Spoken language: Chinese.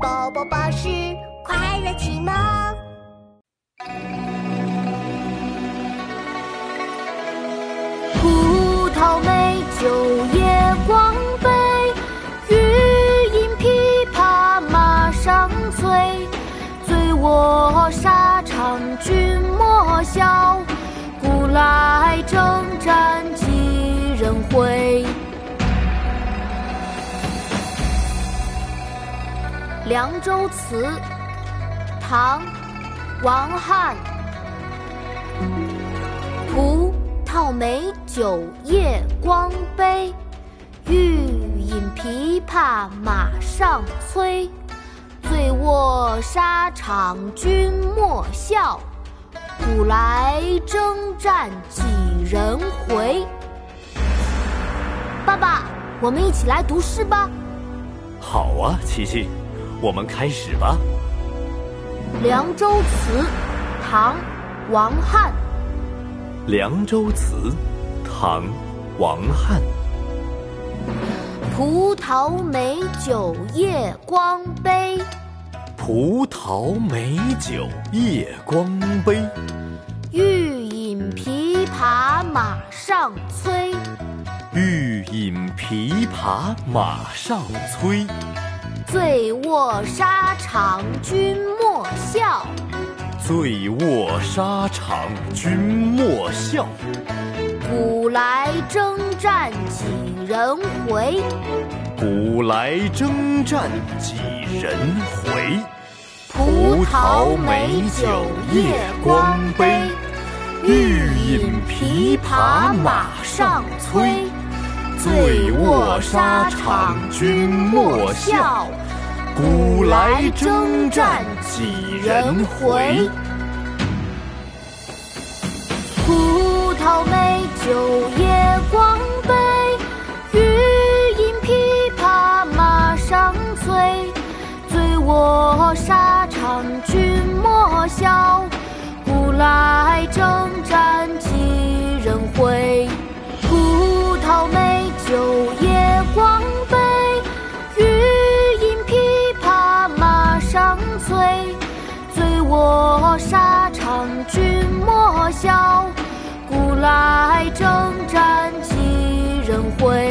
宝宝巴士快乐启蒙。葡萄美酒夜光杯，欲饮琵琶马上催。醉卧沙场君莫笑，古来凉州词》唐·王翰，葡萄美酒夜光杯，欲饮琵琶马上催。醉卧沙场君莫笑，古来征战几人回。爸爸，我们一起来读诗吧。好啊，琪琪。我们开始吧，《凉州词》唐·王翰。《凉州词》唐·王翰。葡萄美酒夜光杯，葡萄美酒夜光杯。欲饮琵琶马上催，欲饮琵琶马上催。醉卧沙场君莫笑，醉卧沙场君莫笑。古来征战几人回？古来征战几人回？葡萄美酒夜光杯，欲饮琵琶马上催。醉卧沙场君莫笑，古来征战几人回？葡萄美酒夜光杯，欲饮琵琶马上催。醉卧沙我沙场君莫笑，古来征战几人回？